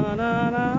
na na na.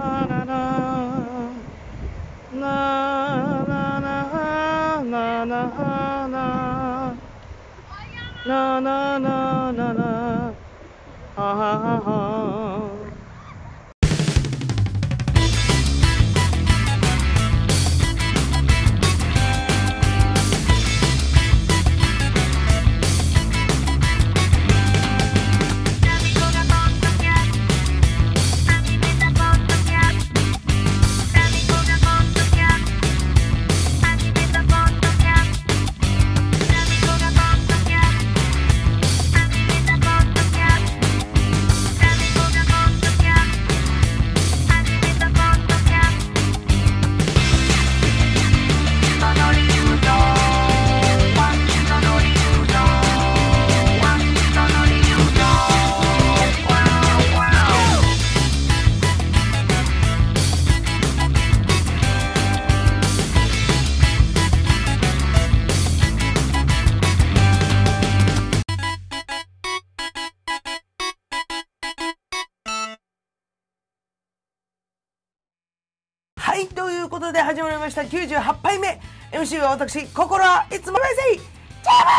い、ということで始まりました。98杯目。MC は私、心はいつもめせいジャマ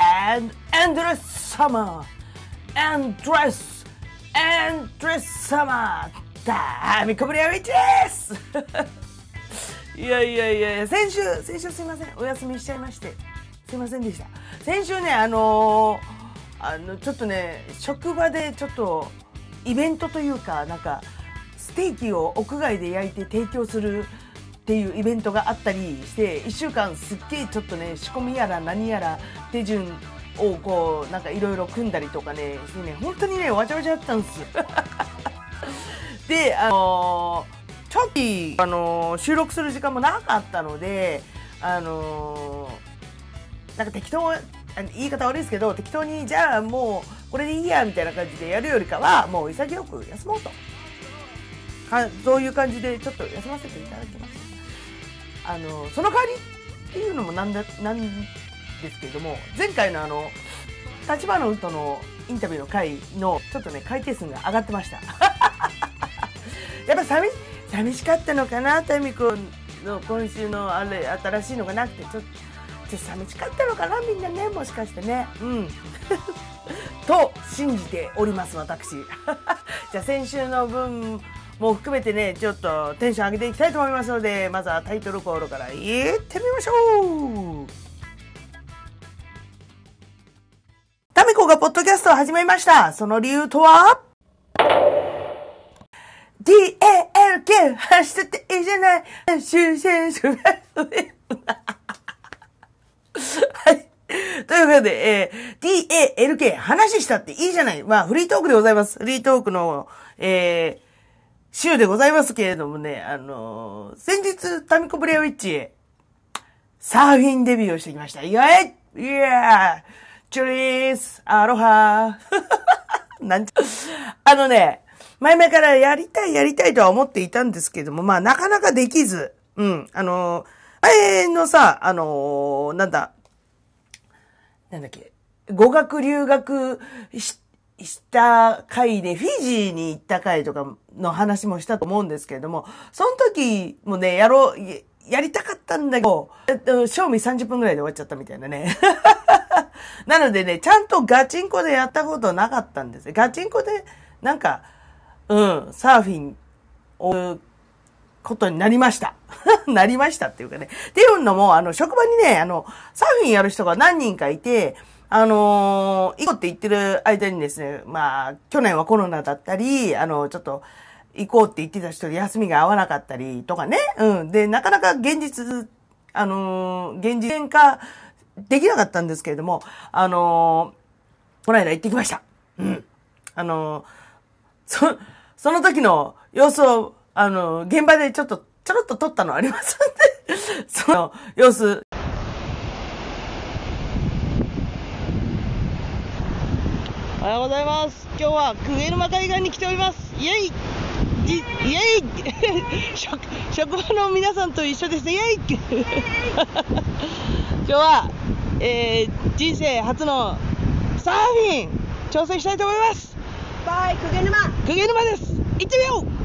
ライ and endless summer! Endless endless summer! ダーミコブリアウィッチです! いやいやいや先週先週すいません。お休みしちゃいまして。すいませんでした。先週ねあのーあのちょっとね職場でちょっとイベントというかなんかテーキを屋外で焼いて提供するっていうイベントがあったりして1週間すっげえちょっとね仕込みやら何やら手順をこうなんかいろいろ組んだりとかねしてね本当にねわちゃわちゃだったんです。よ であのーちょっと、あのー収録する時間もなかったのであのーなんか適当言い方悪いですけど適当にじゃあもうこれでいいやみたいな感じでやるよりかはもう潔く休もうと。かそういう感じでちょっと休ませていただきましたあのその代わりっていうのもなんだなんですけれども前回のあの立花ウとのインタビューの回のちょっとね回転数が上がってました。やっぱ寂寂しかったのかなタミコの今週のあれ新しいのがなくてちょっとちょっと寂しかったのかなみんなねもしかしてね。うん。と信じております私。じゃあ先週の分も含めてねちょっとテンション上げていきたいと思いますのでまずはタイトルコールからいってみましょう。タミコがポッドキャストを始めました。その理由とは？DALK 走ってていいじゃない。終戦すはい。ということで、えー、DALK 話したっていいじゃない。まあ、フリートークでございます。フリートークの、えー、週でございますけれどもね、あのー先日、タミコブレアウィッチ、サーフィンデビューをしてきました。イエイイエーチュリースアロハー なんちゃ、あのね、前々からやりたいやりたいとは思っていたんですけども、まあなかなかできず、うん、あのー、前のさ、あのーなんだ、なんだっけ、語学留学しした回で、フィジーに行った回とかの話もしたと思うんですけれども、その時もね、やろう、やりたかったんだけど、えっと、賞味30分くらいで終わっちゃったみたいなね。なのでね、ちゃんとガチンコでやったことなかったんです。ガチンコで、なんか、うん、サーフィンを、ことになりました。なりましたっていうかね。っていうのも、あの、職場にね、あの、サーフィンやる人が何人かいて、あのー行こうって言ってる間にですね、まあ、去年はコロナだったり、あの、ちょっと、行こうって言ってた人で休みが合わなかったりとかね。うん。で、なかなか現実、あのー現実化できなかったんですけれども、あのーこの間行ってきました。うん。あのーそ、その時の様子を、あの、現場でちょっと、ちょろっと撮ったのありますんで、その様子。おはようございます。今日はクエルマ海岸に来ております。イェイじイェイ 職職場の皆さんと一緒です。イェイ 今日は、えー人生初のサーフィン挑戦したいと思います。バイ、くげ沼。くげ沼です行ってみよう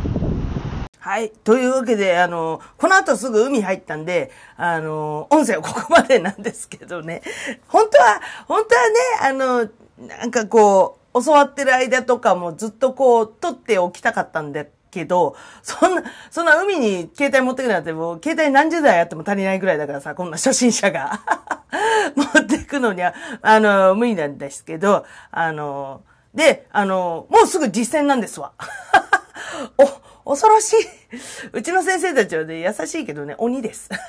はい。というわけで、あの、この後すぐ海入ったんで、あの、音声はここまでなんですけどね。本当は、本当はね、あの、なんかこう、教わってる間とかもずっとこう、撮っておきたかったんだけど、そんな、そんな海に携帯持ってくるなんてもう、携帯何十台あっても足りないぐらいだからさ、こんな初心者が 持ってくのには、あの、無理なんですけど、あの、で、あの、もうすぐ実践なんですわ。お、恐ろしい。うちの先生たちはね、優しいけどね、鬼です。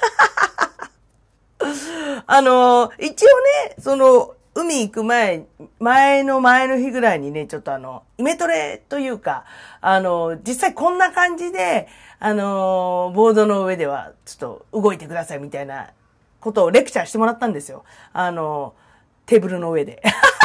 あの、一応ね、その、海行く前、前の前の日ぐらいにね、ちょっとあの、イメトレというか、あの、実際こんな感じで、あの、ボードの上では、ちょっと動いてくださいみたいなことをレクチャーしてもらったんですよ。あの、テーブルの上で。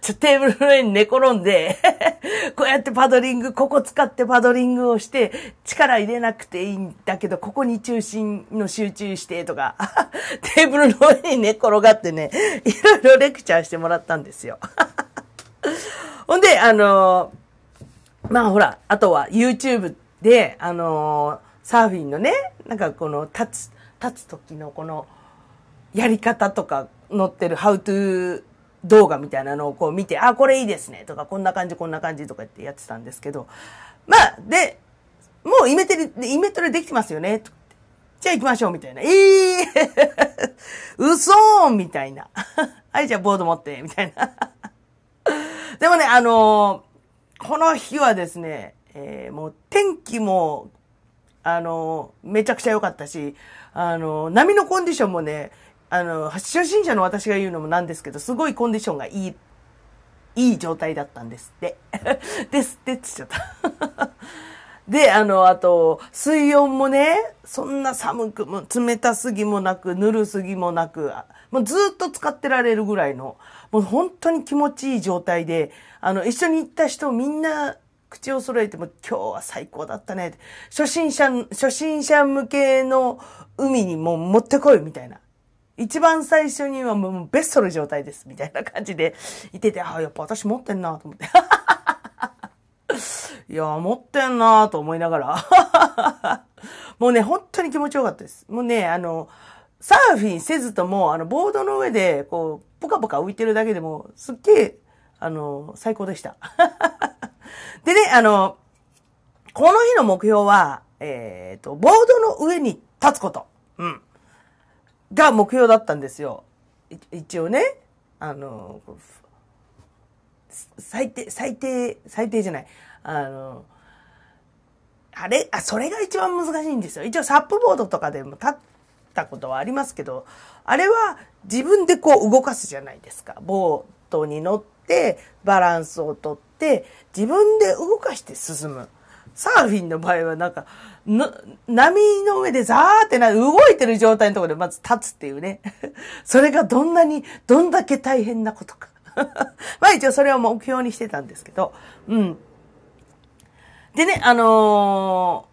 ちょ、テーブルの上に寝転んで こうやってパドリング、ここ使ってパドリングをして、力入れなくていいんだけど、ここに中心の集中してとか、テーブルの上に寝転がってね、いろいろレクチャーしてもらったんですよ。ほんで、あのまあほら、あとは YouTube で、あのサーフィンのね、なんかこの立つ、立つ時のこの、やり方とか載ってる How to 動画みたいなのをこう見て、あ、これいいですねとか、こんな感じ、こんな感じとかってやってたんですけど、まあ、で、もうイメトレ、イメトレできてますよねじゃあ行きましょうみたいな。ええー、嘘みたいな。はい、じゃあボード持って、みたいな。でもね、あのー、この日はですね、えー、もう天気も、あのー、めちゃくちゃ良かったし、あの波のコンディションもね、あの、初心者の私が言うのもなんですけど、すごいコンディションがいい、いい状態だったんですって。ですってって言っちゃった。で、あの、あと、水温もね、そんな寒くも、冷たすぎもなく、ぬるすぎもなく、もうずっと使ってられるぐらいの、もう本当に気持ちいい状態で、あの、一緒に行った人みんな、口を揃えても今日は最高だったね。初心者、初心者向けの海にも持ってこいみたいな。一番最初にはもうベストの状態です、みたいな感じでいてて、ああ、やっぱ私持ってんなと思って。いや、持ってんなと思いながら。もうね、本当に気持ちよかったです。もうね、あの、サーフィンせずとも、あの、ボードの上で、こう、ポカポカ浮いてるだけでも、すっげえ、あの、最高でした。でね、あの、この日の目標は、えっ、ー、と、ボードの上に立つこと。うん。が目標だったんですよ。一応ね、あの、最低、最低、最低じゃない。あの、あれ、あ、それが一番難しいんですよ。一応サップボードとかでも立ったことはありますけど、あれは自分でこう動かすじゃないですか。ボートに乗ってバランスをとって自分で動かして進む。サーフィンの場合はなんか、波の上でザーってな、動いてる状態のところでまず立つっていうね。それがどんなに、どんだけ大変なことか。まあ一応それを目標にしてたんですけど、うん。でね、あの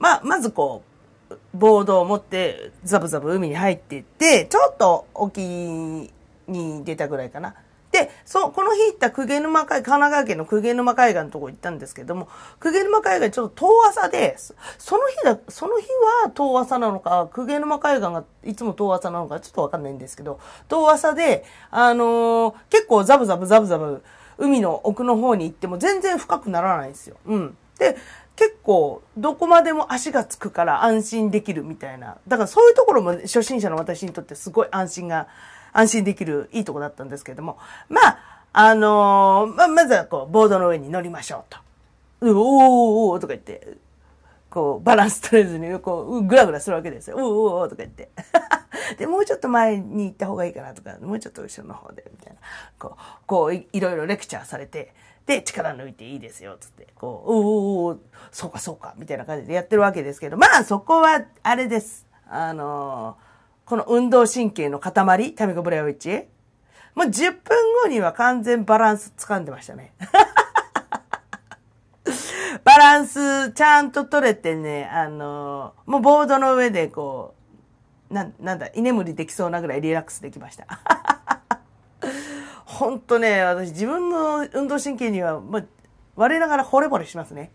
ー、まあ、まずこう、ボードを持ってザブザブ海に入っていって、ちょっと沖に出たぐらいかな。で、そう、この日行った久毛沼海、神奈川県の久毛沼海岸のとこ行ったんですけども、久毛沼海岸ちょっと遠浅で、その日だ、その日は遠浅なのか、久毛沼海岸がいつも遠浅なのかちょっとわかんないんですけど、遠浅で、あのー、結構ザブザブザブザブ海の奥の方に行っても全然深くならないんですよ。うん。で、結構、どこまでも足がつくから安心できるみたいな。だからそういうところも初心者の私にとってすごい安心が安心できるいいとこだったんですけれども、まあ、あのー、ま、まずはこう、ボードの上に乗りましょうと。うおーおーとか言って、こう、バランス取れずに、こう、ぐらぐらするわけですよ。おーおーとか言って。で、もうちょっと前に行った方がいいかなとか、もうちょっと後ろの方で、みたいな。こう、こうい、いろいろレクチャーされて、で、力抜いていいですよ、つって、こう、おーおーそうかそうか、みたいな感じでやってるわけですけど、まあそこは、あれです。あのーこの運動神経の塊、タミコブレアウィッチ。もう10分後には完全バランス掴んでましたね。バランスちゃんと取れてね、あのもうボードの上でこう、な、なんだ、居眠りできそうなぐらいリラックスできました。ほんとね、私自分の運動神経には、まあ、我ながら惚れ惚れしますね。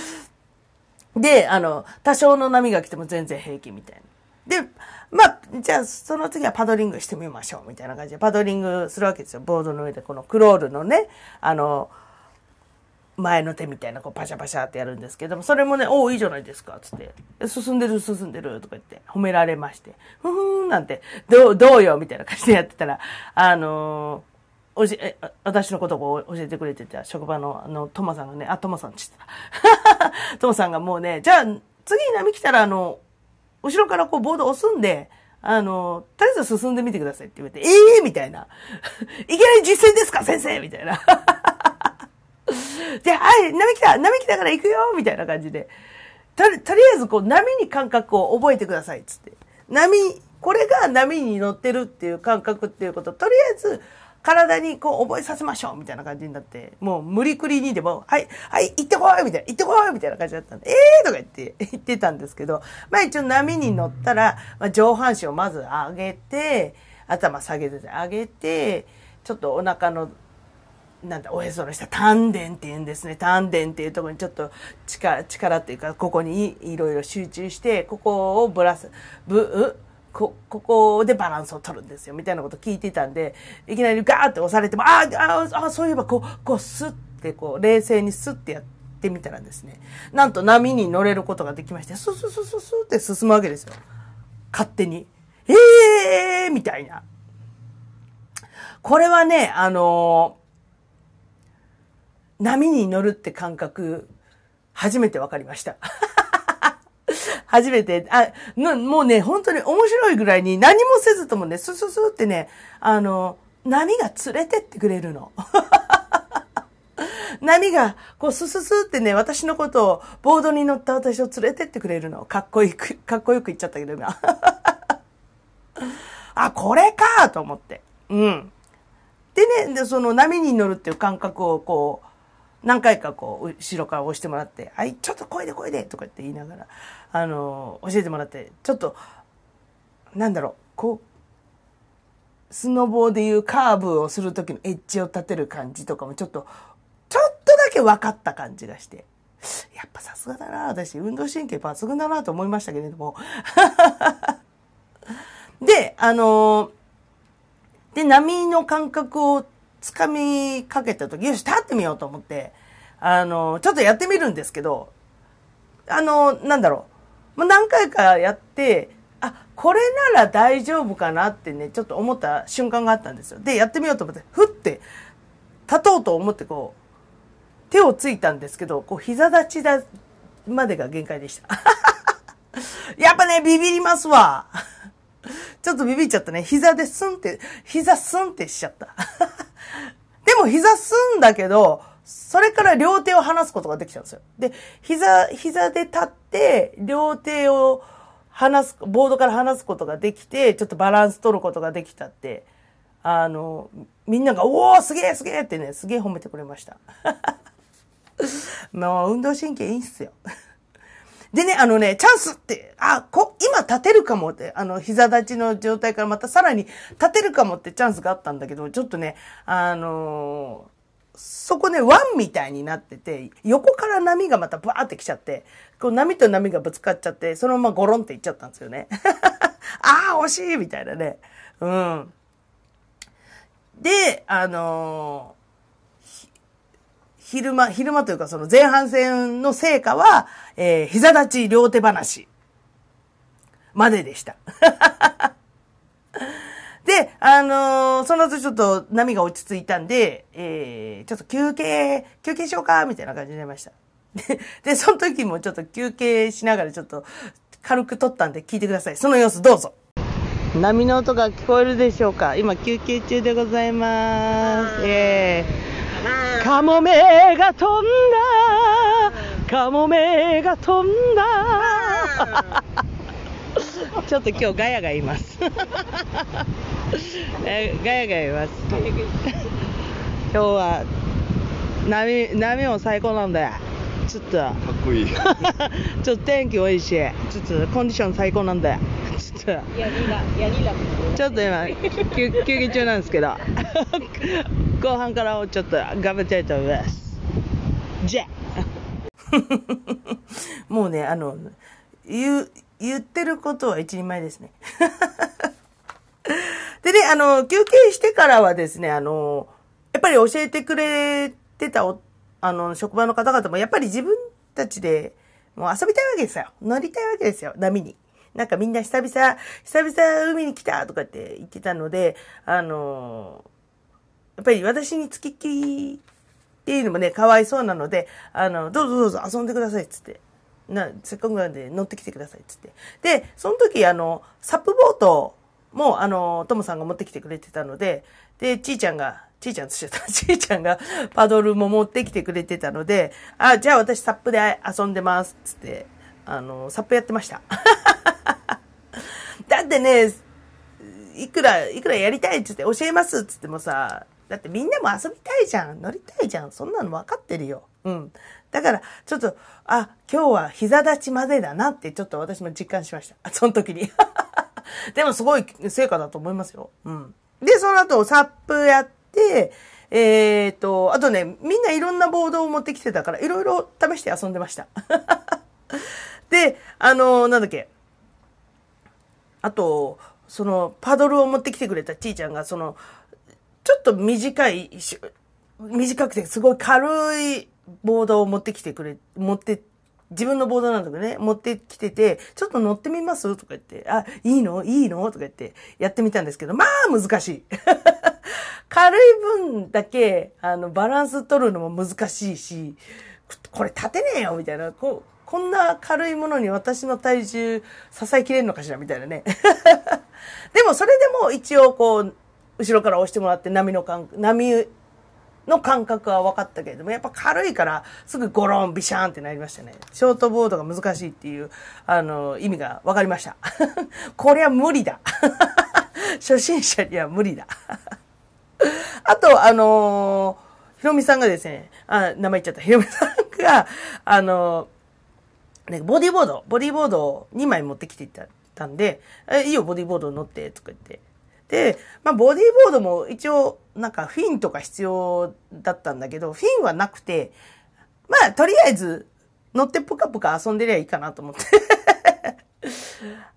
で、あの、多少の波が来ても全然平気みたいな。で、まあ、じゃあ、その次はパドリングしてみましょう、みたいな感じで、パドリングするわけですよ。ボードの上で、このクロールのね、あの、前の手みたいな、こう、パシャパシャってやるんですけども、それもね、おお、いいじゃないですか、つって、進んでる、進んでる、とか言って、褒められまして、ふふーん、なんて、どう、どうよ、みたいな感じでやってたら、あのー、おじ、え、私のことを教えてくれてた職場の、あの、トマさんがね、あ、トマさんって言った。トマさんがもうね、じゃあ、次波来たら、あの、後ろからこうボード押すんで、あの、とりあえず進んでみてくださいって言われて、ええー、みたいな。いきなり実践ですか先生みたいな。で、はい、波来た波来たから行くよみたいな感じで。とり、とりあえずこう波に感覚を覚えてくださいっつって。波、これが波に乗ってるっていう感覚っていうこととりあえず体にこう覚えさせましょうみたいな感じになって、もう無理くりにでも、はい、はい、行ってこいみたいな、行ってこいみたいな感じだったんで、ええーとか言って、言ってたんですけど、まあ一応波に乗ったら、まあ上半身をまず上げて、頭下げて上げて、ちょっとお腹の、なんだ、おへその下、丹田って言うんですね。丹田っていうところにちょっと力、力っていうか、ここにいろいろ集中して、ここをぶらす、ぶ、こ、ここでバランスを取るんですよ、みたいなこと聞いてたんで、いきなりガーって押されても、ああ、ああ、そういえば、こう、こう、スッて、こう、冷静にスッてやってみたらですね、なんと波に乗れることができまして、スススススって進むわけですよ。勝手に。ええーみたいな。これはね、あのー、波に乗るって感覚、初めて分かりました。初めて、あ、もうね、本当に面白いぐらいに何もせずともね、スススってね、あの、波が連れてってくれるの。波が、こう、スススってね、私のことを、ボードに乗った私を連れてってくれるの。かっこいい、かっこよく言っちゃったけどな。あ、これかと思って。うん。でね、で、その波に乗るっていう感覚をこう、何回かこう、後ろから押してもらって、はい、ちょっと声で声でとかって言いながら、あの、教えてもらって、ちょっと、なんだろう、こう、スノボーでいうカーブをするときのエッジを立てる感じとかもちょっと、ちょっとだけ分かった感じがして、やっぱさすがだな、私、運動神経抜群だなと思いましたけれども。で、あので、波の感覚を掴みかけた時、よし、立ってみようと思って、あの、ちょっとやってみるんですけど、あの、なんだろう。もう何回かやって、あ、これなら大丈夫かなってね、ちょっと思った瞬間があったんですよ。で、やってみようと思って、ふって、立とうと思ってこう、手をついたんですけど、こう、膝立ちだ、までが限界でした。やっぱね、ビビりますわ。ちょっとビビっちゃったね。膝でスンって、膝スンってしちゃった。でも膝すんだけど、それから両手を離すことができたんですよ。で、膝、膝で立って、両手を離す、ボードから離すことができて、ちょっとバランス取ることができたって、あの、みんなが、おーすげえすげえってね、すげえ褒めてくれました。もう運動神経いいっすよ。でね、あのね、チャンスって、あ、こ、今立てるかもって、あの、膝立ちの状態からまたさらに立てるかもってチャンスがあったんだけど、ちょっとね、あのー、そこね、ワンみたいになってて、横から波がまたバーって来ちゃって、こう波と波がぶつかっちゃって、そのままゴロンっていっちゃったんですよね。ああ、惜しいみたいなね。うん。で、あのー昼間、昼間というかその前半戦の成果は、えー、膝立ち両手話まででした。で、あのー、その後ちょっと波が落ち着いたんで、えー、ちょっと休憩、休憩しようか、みたいな感じになりました。で、で、その時もちょっと休憩しながらちょっと軽く撮ったんで聞いてください。その様子どうぞ。波の音が聞こえるでしょうか今休憩中でございます。えーカモメが飛んだカモメが飛んだ ちょっと今日ガヤがいます。ガヤがいます。今日は波波も最高なんだ。よちょっと、かっこいい。ちょっと天気多いし、ちょっとコンディション最高なんで、ちょっと。ちょっと今、休休憩中なんですけど、後半からちょっと頑張りたいと思います。じゃあもうね、あの、言う、言ってることは一人前ですね。でね、あの、休憩してからはですね、あの、やっぱり教えてくれてたお、あの、職場の方々も、やっぱり自分たちで、もう遊びたいわけですよ。乗りたいわけですよ、波に。なんかみんな久々、久々海に来たとかって言ってたので、あの、やっぱり私に付きっきりっていうのもね、かわいそうなので、あの、どうぞどうぞ遊んでくださいっつって。な、せっかくなんで乗ってきてくださいっつって。で、その時、あの、サップボートも、あの、トモさんが持ってきてくれてたので、で、ちーちゃんが、ちーちゃんとしてた、ちーちゃんがパドルも持ってきてくれてたので、あ、じゃあ私サップで遊んでますつって、あの、サップやってました。だってね、いくら、いくらやりたいっつって教えますっつってもさ、だってみんなも遊びたいじゃん。乗りたいじゃん。そんなの分かってるよ。うん。だから、ちょっと、あ、今日は膝立ちまでだなってちょっと私も実感しました。あ その時に。でもすごい成果だと思いますよ。うん。で、その後、サップやって、えっ、と、あとね、みんないろんなボードを持ってきてたから、いろいろ試して遊んでました。で、あのなんだっけ。あと、その、パドルを持ってきてくれたちーちゃんが、その、ちょっと短い、短くてすごい軽いボードを持ってきてくれ、持って、自分のボードなんだけどね、持ってきてて、ちょっと乗ってみます？とか言って、あ、いいの？いいの？とか言ってやってみたんですけど、まあ難しい。軽い分だけ、あの、バランス取るのも難しいし、これ立てねえよみたいな、こう、こんな軽いものに私の体重支えきれんのかしら？みたいなね。でもそれでも一応こう、後ろから押してもらって波の感、波の感覚は分かったけれども、やっぱ軽いからすぐゴロンビシャーンってなりましたね。ショートボードが難しいっていう、あの、意味が分かりました。これは無理だ。初心者には無理だ。あと、あのひろみさんがですね、あ、名前言っちゃった。ひろみさんが、あのね、ボディーボード、ボディーボードを2枚持ってきていたんで、え、いいよ、ボディーボード乗って、とか言って。で、まあ、ボディーボードも一応、なんかフィンとか必要だったんだけど、フィンはなくて、まあ、とりあえず、乗ってぷかぷか遊んでりゃいいかなと思って。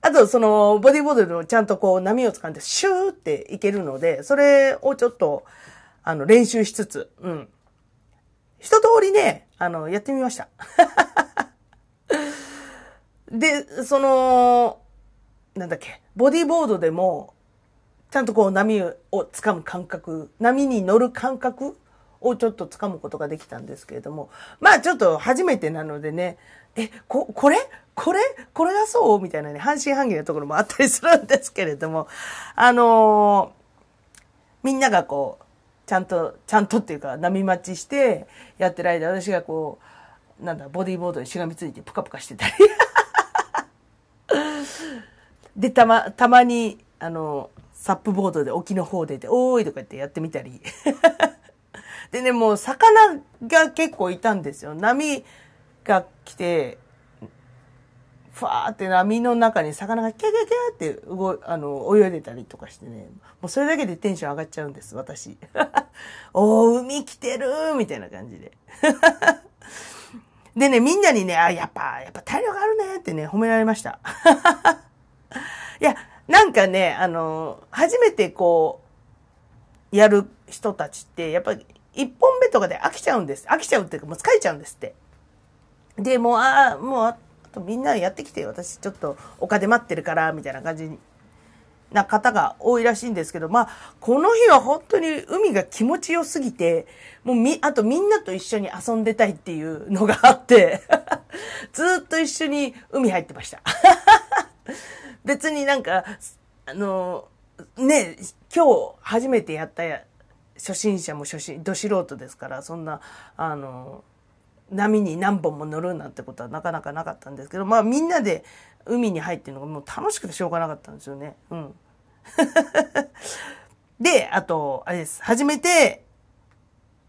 あと、その、ボディーボードでもちゃんとこう、波を掴んで、シューっていけるので、それをちょっと、あの、練習しつつ、うん。一通りね、あの、やってみました。で、その、なんだっけ、ボディーボードでも、ちゃんとこう波を掴む感覚、波に乗る感覚をちょっと掴むことができたんですけれども、まあちょっと初めてなのでね、え、こ、これ？これ？これがそう？みたいなね、半信半疑なところもあったりするんですけれども、あのーみんながこう、ちゃんと、ちゃんとっていうか波待ちしてやってる間、私がこう、なんだ、ボディーボードにしがみついてプカプカしてたり。で、たま、たまに、あの、サップボードで沖の方でで、おーいとか言ってやってみたり。でね、もう魚が結構いたんですよ。波が来て、ふわーって波の中に魚がキャキャキャって動い、あの、泳いでたりとかしてね。もうそれだけでテンション上がっちゃうんです、私。おー、海来てるーみたいな感じで。でね、みんなにね、あ、やっぱ、やっぱ体力あるねってね、褒められました。いや、なんかね、あの、初めてこう、やる人たちって、やっぱり、一本目とかで飽きちゃうんです。飽きちゃうっていうか、もう疲れちゃうんですって。で、もう、ああ、もう、あとみんなやってきて、私ちょっと丘で待ってるから、みたいな感じにな方が多いらしいんですけど、まあ、この日は本当に海が気持ちよすぎて、もうみ、あとみんなと一緒に遊んでたいっていうのがあって、ずっと一緒に海入ってました。別になんか、あの、ね、今日初めてやったや初心者も初心、ど素人ですから、そんな、あの、波に何本も乗るなんてことはなかなかなかったんですけど、まあみんなで海に入ってるのがもう楽しくてしょうがなかったんですよね。うん。で、あと、あれです。初めて、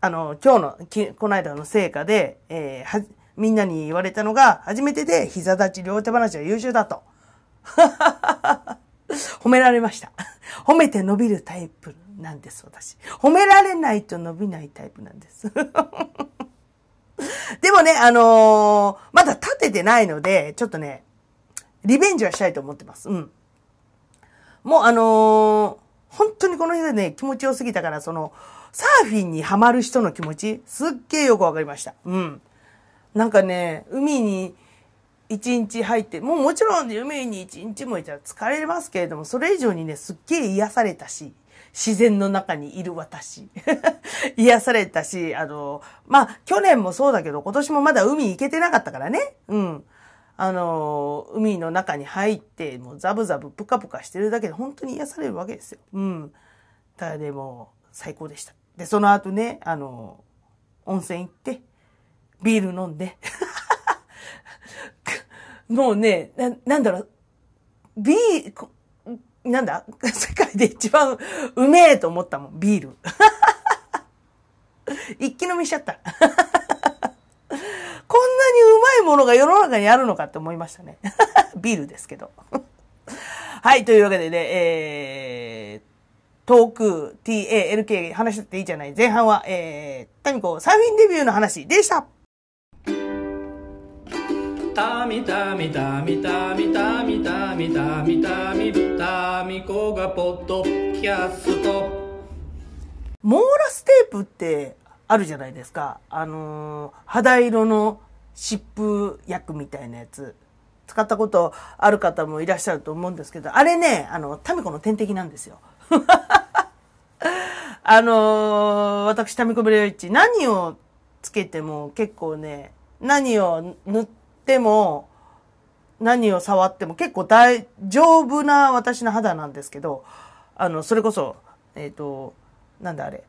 あの、今日の、きこの間の成果で、えーは、みんなに言われたのが、初めてで膝立ち両手話は優秀だと。褒められました。褒めて伸びるタイプなんです、私。褒められないと伸びないタイプなんです。でもね、あのー、まだ立ててないので、ちょっとね、リベンジはしたいと思ってます。うん。もうあのー、本当にこの日がね、気持ちよすぎたから、その、サーフィンにハマる人の気持ち、すっげえよくわかりました。うん。なんかね、海に一日入って、もうもちろん海に一日もいたら疲れますけれども、それ以上にね、すっげえ癒されたし、自然の中にいる私。癒されたし、あの、まあ、去年もそうだけど、今年もまだ海行けてなかったからね。うん。あの、海の中に入って、もうザブザブプカプカしてるだけで本当に癒されるわけですよ。うん。ただでも、最高でした。で、その後ね、あの、温泉行って、ビール飲んで、もうね、な、なんだろう、ビール、なんだ？世界で一番うめえと思ったもん、ビール。一気飲みしちゃった。こんなにうまいものが世の中にあるのかって思いましたね。ビールですけど。はい、というわけでね、えー、トーク、TA、LK 話していいじゃない。前半は、えー、タミコサーフィンデビューの話でした。たみたみたみたみたみたみたみたみたみこがポッドキャストモーラステープってあるじゃないですかあのー、肌色の湿布薬みたいなやつ使ったことある方もいらっしゃると思うんですけどあれねあのタミコの天敵なんですよあのー、私タミコブレイチ何をつけても結構ね何を塗ってっても、何を触っても結構大丈夫な私の肌なんですけど、あの、それこそ、えっ、ー、と、なんだあれ、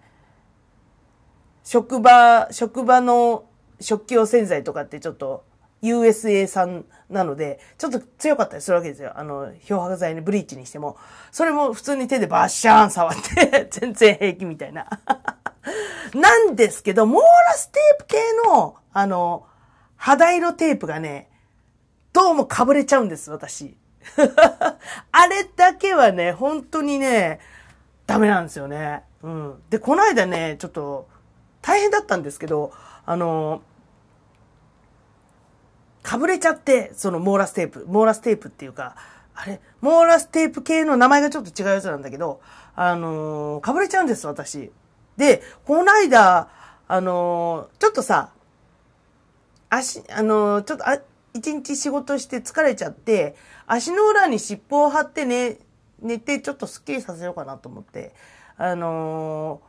職場、職場の食器用洗剤とかってちょっと USA 産なので、ちょっと強かったりするわけですよ。あの、漂白剤にブリーチにしても。それも普通に手でバッシャーン触って 全然平気みたいな。なんですけど、モーラステープ系の、あの、肌色テープがね、どうも被れちゃうんです、私。あれだけはね、本当にね、ダメなんですよね。うん。で、この間ね、ちょっと、大変だったんですけど、あの、被れちゃって、そのモーラステープ、モーラステープっていうか、あれ、モーラステープ系の名前がちょっと違うやつなんだけど、あの被れちゃうんです、私。で、この間、あのちょっとさ、足、あの、ちょっと、あ、一日仕事して疲れちゃって、足の裏に尻尾を張ってね、寝てちょっとスッキリさせようかなと思って、あの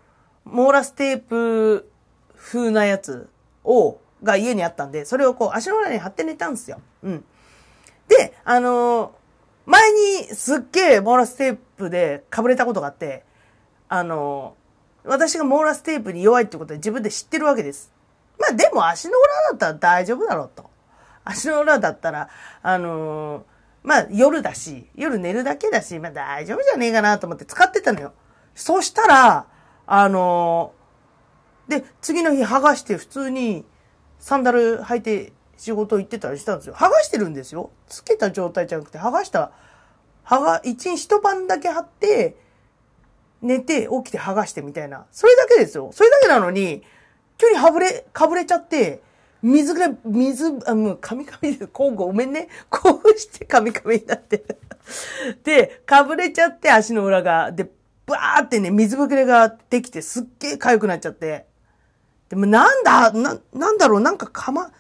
モーラステープ風なやつを、が家にあったんで、それをこう足の裏に貼って寝たんですよ。うん。で、あの前にすっげえモーラステープでかぶれたことがあって、あの私がモーラステープに弱いってことは自分で知ってるわけです。まあでも足の裏だったら大丈夫だろうと。足の裏だったら、あのー、まあ夜だし、夜寝るだけだし、まあ大丈夫じゃねえかなと思って使ってたのよ。そしたら、あのー、で、次の日剥がして普通にサンダル履いて仕事行ってたりしたんですよ。剥がしてるんですよ。つけた状態じゃなくて剥がした、剥が、一日一晩だけ貼って、寝て起きて剥がしてみたいな。それだけですよ。それだけなのに、急にはぶれ、かぶれちゃって、水ぐらい、水、あ、もう、カミカミで、交互ごめんね。こうしてカミカミになってで、かぶれちゃって足の裏が。で、バーってね、水ぶくれができて、すっげえ痒くなっちゃって。でもなんだ、な、なんだろう、なんかかま、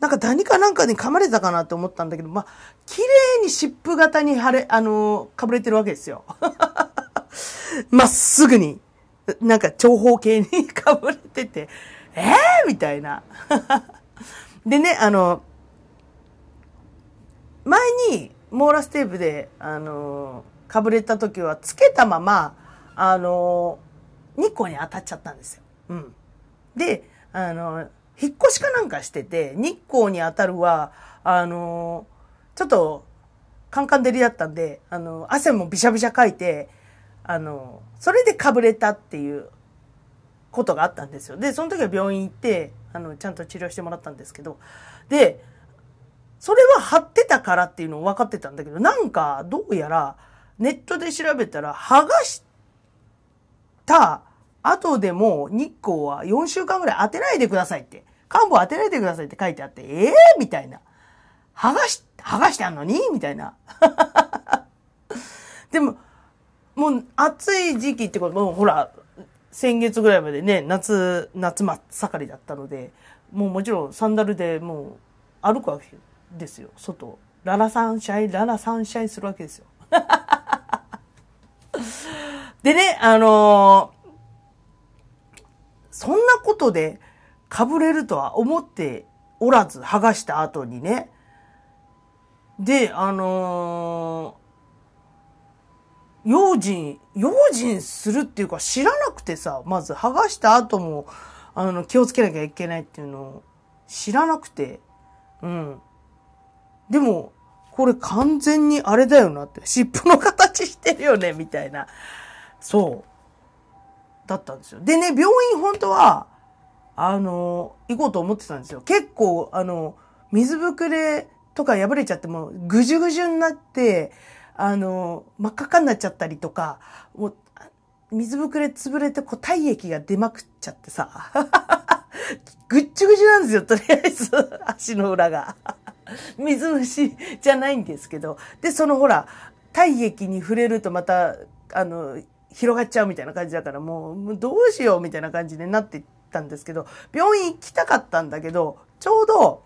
なんか何かなんかに噛まれたかなって思ったんだけど、まあ、綺麗に湿布型に腫れ、あのかぶれてるわけですよ。まっすぐに。なんか長方形に かぶれてて、えー？みたいな。でね、あの、前にモーラステープで、あの、かぶれた時は、つけたまま、あの、日光に当たっちゃったんですよ。うん。で、あの、引っ越しかなんかしてて、日光に当たるは、あの、ちょっと、カンカン照りだったんで、あの、汗もびしゃびしゃかいて、あの、それでかぶれたっていうことがあったんですよ。で、その時は病院行って、あの、ちゃんと治療してもらったんですけど、で、それは貼ってたからっていうのを分かってたんだけど、なんか、どうやら、ネットで調べたら、剥がした後でも日光は4週間ぐらい当てないでくださいって。漢方当てないでくださいって書いてあって、ええー、みたいな。剥がし、剥がしてあんのに？みたいな。でも、もう暑い時期ってこと、もうほら、先月ぐらいまでね、夏、夏真っ盛りだったので、もうもちろんサンダルでもう歩くわけですよ、外。ララサンシャイ、ララサンシャイするわけですよ。でね、あのー、そんなことで被れるとは思っておらず、剥がした後にね。で、あの、用心、用心するっていうか知らなくてさ、まず剥がした後も、あの、気をつけなきゃいけないっていうのを知らなくて、うん。でも、これ完全にあれだよなって、尻尾の形してるよね、みたいな。そう。だったんですよ。でね、病院本当は、あの、行こうと思ってたんですよ。結構、あの、水ぶくれとか破れちゃってもぐじゅぐじゅになって、あの、真っ赤かになっちゃったりとか、もう、水ぶくれ潰れてこう体液が出まくっちゃってさ。ぐっちゅぐちゅなんですよ、とりあえず。足の裏が。水虫じゃないんですけど。で、そのほら、体液に触れるとまた、あの、広がっちゃうみたいな感じだから、もう、もうどうしようみたいな感じになっていったんですけど、病院行きたかったんだけど、ちょうど、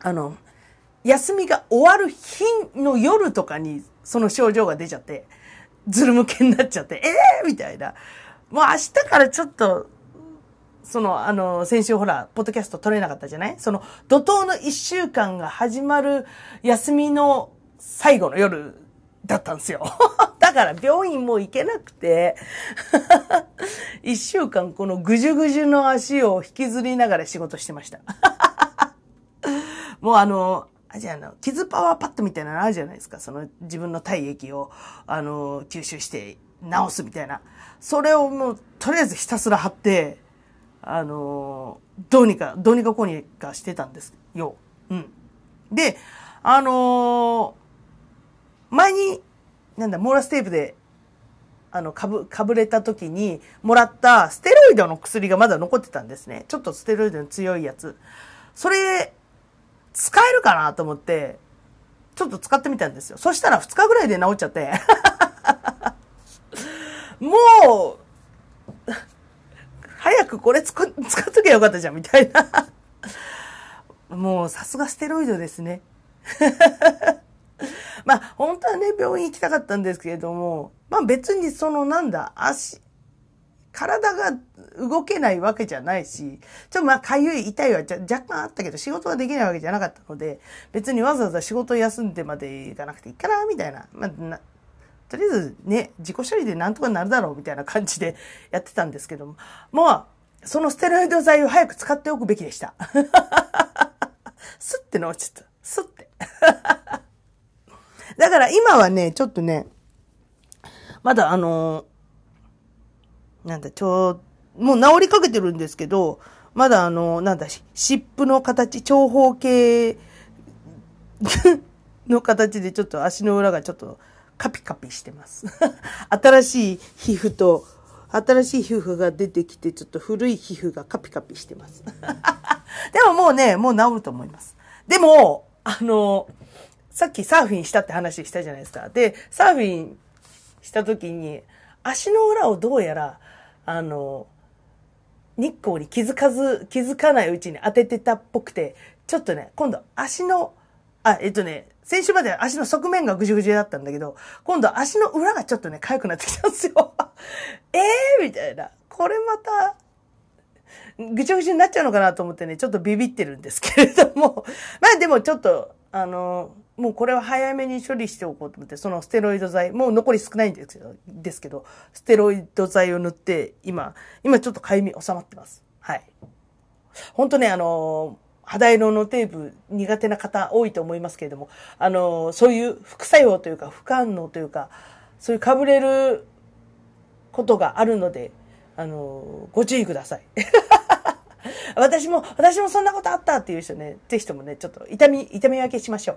あの、休みが終わる日の夜とかにその症状が出ちゃって、ズル向けになっちゃって、ええー、みたいな。もう明日からちょっと、その、あの、先週ほら、ポッドキャスト撮れなかったじゃない？その、怒涛の一週間が始まる休みの最後の夜だったんですよ。だから病院も行けなくて 一週間このぐじゅぐじゅの足を引きずりながら仕事してました。もうあの、あじゃあの、傷パワーパッドみたいなのあるじゃないですか。その自分の体液を、あの、吸収して治すみたいな。それをもう、とりあえずひたすら貼って、あの、どうにか、どうにかこうにかしてたんですよ。うん。で、あの前に、なんだ、モーラステープで、あの、かぶ、かぶれた時に、もらったステロイドの薬がまだ残ってたんですね。ちょっとステロイドの強いやつ。それ、使えるかなと思って、ちょっと使ってみたんですよ。そしたら2日ぐらいで治っちゃって。もう、早くこれ使っときゃよかったじゃん、みたいな。もう、さすがステロイドですね。まあ、本当はね、病院行きたかったんですけれども、まあ別にそのなんだ、足、体が動けないわけじゃないし、ちょっとまあ、かゆい、痛いは若干あったけど、仕事ができないわけじゃなかったので、別にわざわざ仕事休んでまで行かなくていいかな、みたいな。まあ、なとりあえずね、自己処理でなんとかなるだろう、みたいな感じで やってたんですけども、まあ、そのステロイド剤を早く使っておくべきでした。スッて治っちゃった。スッて。だから今はね、ちょっとね、まだあのー、なんだ、ちょう、もう治りかけてるんですけど、まだあの、なんだ、湿布の形、長方形 の形でちょっと足の裏がちょっとカピカピしてます。新しい皮膚と、新しい皮膚が出てきて、ちょっと古い皮膚がカピカピしてます。でももうね、もう治ると思います。でも、あのさっきサーフィンしたって話したじゃないですか。で、サーフィンした時に、足の裏をどうやら、あの、日光に気づかず、気づかないうちに当ててたっぽくて、ちょっとね、今度足の、あ、えっとね、先週まで足の側面がぐじゅぐじゅだったんだけど、今度足の裏がちょっとね、痒くなってきたんですよ。え えー、みたいな。これまた、ぐちゃぐちゃになっちゃうのかなと思ってね、ちょっとビビってるんですけれども。まあでもちょっと、あの、もうこれは早めに処理しておこうと思って、そのステロイド剤、もう残り少ないんですけど、ですけど、ステロイド剤を塗って、今、今ちょっと痒み収まってます。はい。本当ね、あの、肌色のテープ苦手な方多いと思いますけれども、あの、そういう副作用というか、不反応というか、そういうかぶれることがあるので、あの、ご注意ください。私も、私もそんなことあったっていう人ね、ぜひともね、ちょっと痛み、痛み分けしましょう。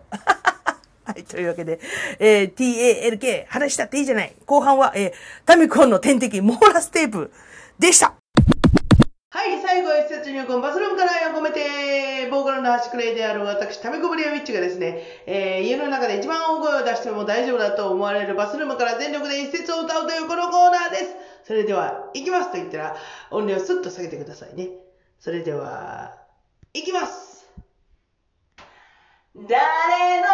はい、というわけで、えー、TALK、話したっていいじゃない。後半は、えー、タミコンの天敵、モーラステープでした。はい、最後、施設入魂バスルームから愛を込めて、ボーカルの端くれである私、タミコブリアウィッチがですね、えー、家の中で一番大声を出しても大丈夫だと思われるバスルームから全力で一節を歌うというこのコーナーです。それでは、行きますと言ったら、音量をスッと下げてくださいね。それでは、行きます誰の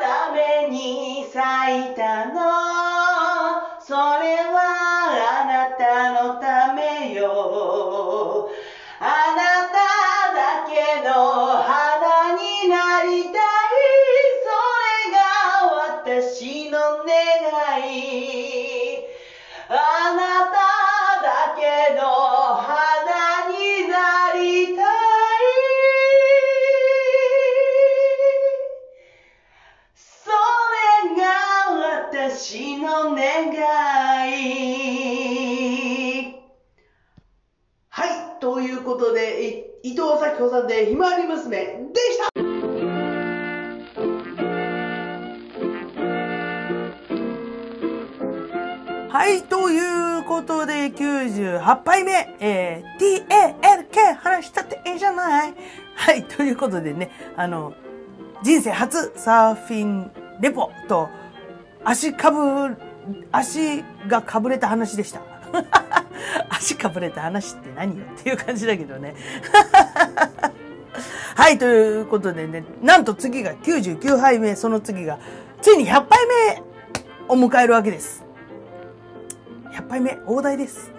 ために咲いたの？それはあなたのためよ。あなただけのことで伊藤咲子さんでひまわり娘でしたはい、ということで、98杯目、えー、DALK 話したっていいじゃないはい、ということでね、あの、人生初サーフィンレポと、足かぶ、足がかぶれた話でした。足かぶれた話って何よっていう感じだけどね。はい、ということでね、なんと次が99杯目、その次が、ついに100杯目を迎えるわけです。100杯目、大台です。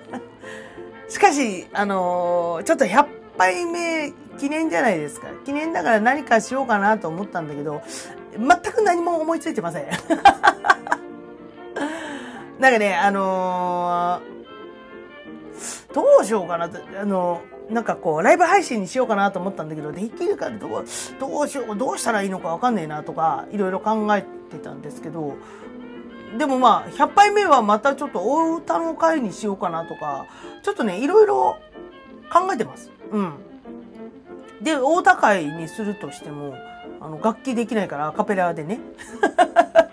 しかし、あのー、ちょっと100杯目記念じゃないですか。記念だから何かしようかなと思ったんだけど、全く何も思いついてません。なんかね、あのー、どうしようかなと、あの、なんかこう、ライブ配信にしようかなと思ったんだけど、できるかどう、どうしよう、どうしたらいいのかわかんねえなとか、いろいろ考えてたんですけど、でもまあ、100杯目はまたちょっとお歌の会にしようかなとか、ちょっとね、いろいろ考えてます。うん。で、大歌会にするとしても、あの、楽器できないからアカペラでね。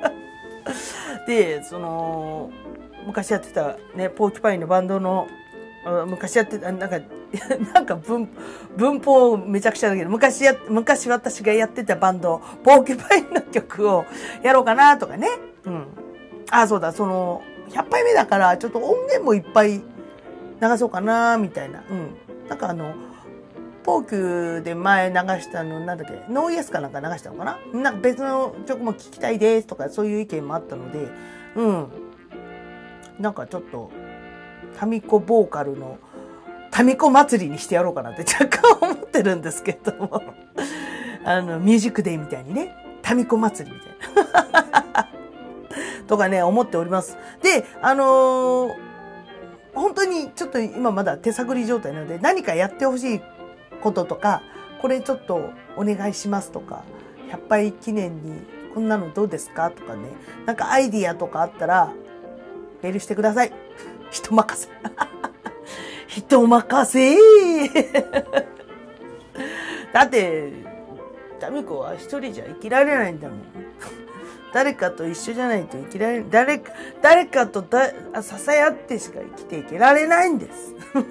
で、その、昔やってたね、ポーキパインのバンドの、昔やってた、なんか、なんか文、文法めちゃくちゃだけど、昔や、昔私がやってたバンド、ポーキュパインの曲をやろうかなとかね。うん。あ、そうだ、その、100杯目だから、ちょっと音源もいっぱい流そうかな、みたいな。うん。なんかあの、ポーキュで前流したの、なんだっけ、ノーイエスかなんか流したのかななんか別の曲も聞きたいですとか、そういう意見もあったので、うん。なんかちょっと、タミコボーカルの、タミコ祭りにしてやろうかなって若干思ってるんですけども。あの、ミュージックデイみたいにね、タミコ祭りみたいな。とかね、思っております。で、あのー、本当にちょっと今まだ手探り状態なので、何かやってほしいこととか、これちょっとお願いしますとか、100杯記念にこんなのどうですかとかね、なんかアイディアとかあったら、メールしてください。人任せ。人任せ だって、ダミコは一人じゃ生きられないんだもん。誰かと一緒じゃないと生きられ、誰か、誰かとだ支え合ってしか生きていけられないんです。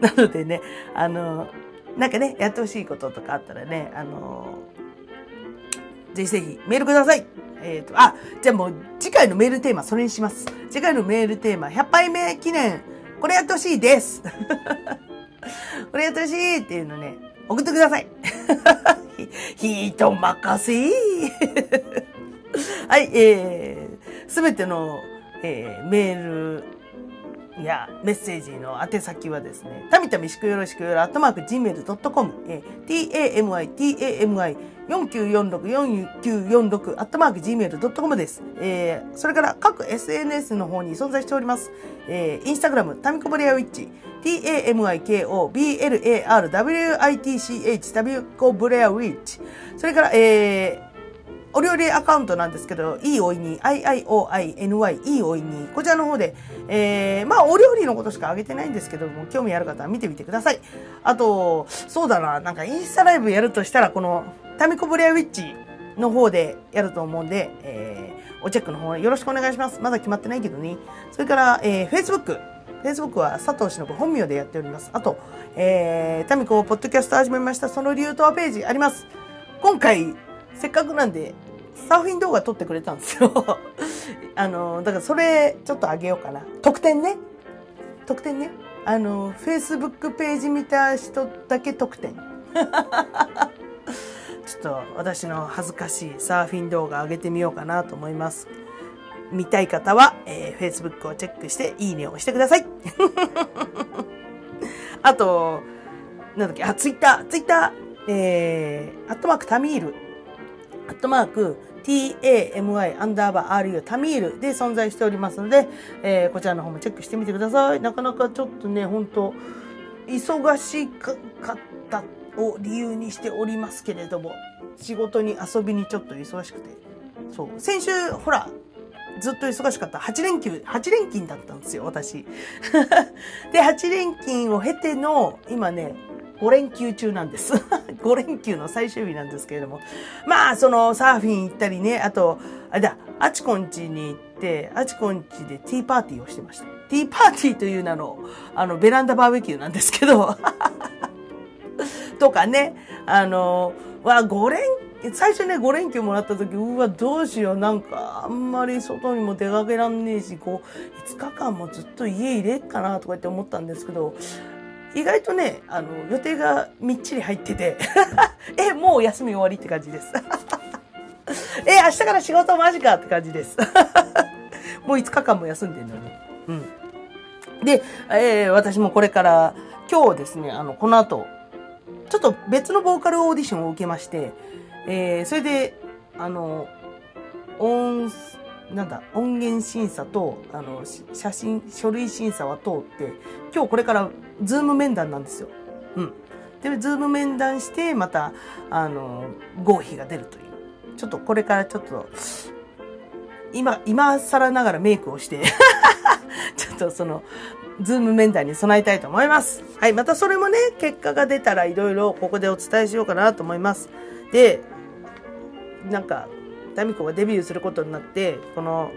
なのでね、あの、なんかね、やってほしいこととかあったらね、あの、ぜひぜひメールください。えっ、ー、と、あ、じゃあもう次回のメールテーマそれにします。次回のメールテーマ、100杯目記念、これやってほしいです。これやってほしいっていうのね、送ってください。人任せはい、えー、すべての、えー、メールいやメッセージの宛先はですね、たみたみしくよろしくよろ、アットマーク gmail.com、えー、tami, tami, 4946-4946、アットマーク gmail.com です。えー、それから各 SNS の方に存在しております。えー、インスタグラム、タミコブレアウィッチ、tamiko, blar, witch, タミコブレアウィッチ。それから、えー、お料理アカウントなんですけど、いいおいに、IIOINY、いいおいに、こちらの方で、えー、まあ、お料理のことしかあげてないんですけども、興味ある方は見てみてください。あと、そうだな、なんかインスタライブやるとしたら、この、タミコブレアウィッチの方でやると思うんで、えー、おチェックの方よろしくお願いします。まだ決まってないけどね。それから、えー、Facebook。Facebook は佐藤忍本名でやっております。あと、えー、タミコポッドキャスト始めました。その理由とはページあります。今回、せっかくなんで、サーフィン動画撮ってくれたんですよ。あの、だからそれちょっとあげようかな。特典ね。特典ね。あの、Facebook ページ見た人だけ特典。ちょっと私の恥ずかしいサーフィン動画上げてみようかなと思います。見たい方は、えー、Facebook をチェックしていいねを押してください。あと、なんだっけ、あ、Twitter、Twitter、えー、アットマークタミールアットマーク、tamy アンダーバー ru タミールで存在しておりますので、えー、こちらの方もチェックしてみてください。なかなかちょっとね、本当忙しかったを理由にしておりますけれども、仕事に遊びにちょっと忙しくて。そう。先週、ほら、ずっと忙しかった。8連休、8連勤だったんですよ、私。で、8連勤を経ての、今ね、5連休中なんです。5連休の最終日なんですけれども。まあ、そのサーフィン行ったりね、あと、あれだ、あちこんちに行って、あちこんちでティーパーティーをしてました。ティーパーティーという名の、あの、ベランダバーベキューなんですけど、とかね、あの、わ、5連、最初ね、5連休もらった時、うわ、どうしよう、なんか、あんまり外にも出かけらんねえし、こう、5日間もずっと家入れっかな、とかって思ったんですけど、意外とね、あの、予定がみっちり入ってて え、もう休み終わりって感じです え、明日から仕事マジかって感じです もう5日間も休んでるのに。うん。で、えー、私もこれから、今日ですね、あの、この後、ちょっと別のボーカルオーディションを受けまして、えー、それで、あの、音、なんだ、音源審査と、あの、写真、書類審査は通って、今日これからズーム面談なんですよ。うん。で、ズーム面談して、また、あの、合否が出るという。ちょっとこれからちょっと、今、今更ながらメイクをして ちょっとその、ズーム面談に備えたいと思います。はい、またそれもね、結果が出たらいろいろここでお伝えしようかなと思います。で、なんか、タミコがデビューすることになって、この、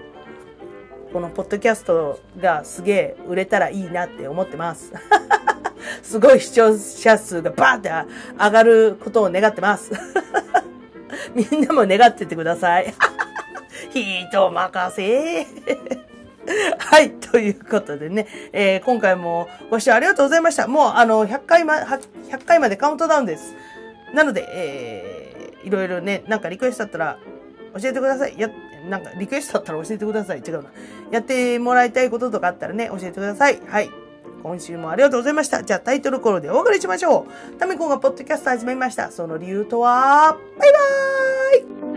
このポッドキャストがすげえ売れたらいいなって思ってます。すごい視聴者数がバーって上がることを願ってます。みんなも願っててください。人任せ。はい。ということでね、えー、今回もご視聴ありがとうございました。もう、あの、100回ま、100回までカウントダウンです。なので、えー、いろいろね、なんかリクエストだったら教えてください。や、なんかリクエストあったら教えてください。違うな。やってもらいたいこととかあったらね、教えてください。はい。今週もありがとうございました。じゃあタイトルコールでお別れしましょう。タミコがポッドキャスト始めました。その理由とは、バイバーイ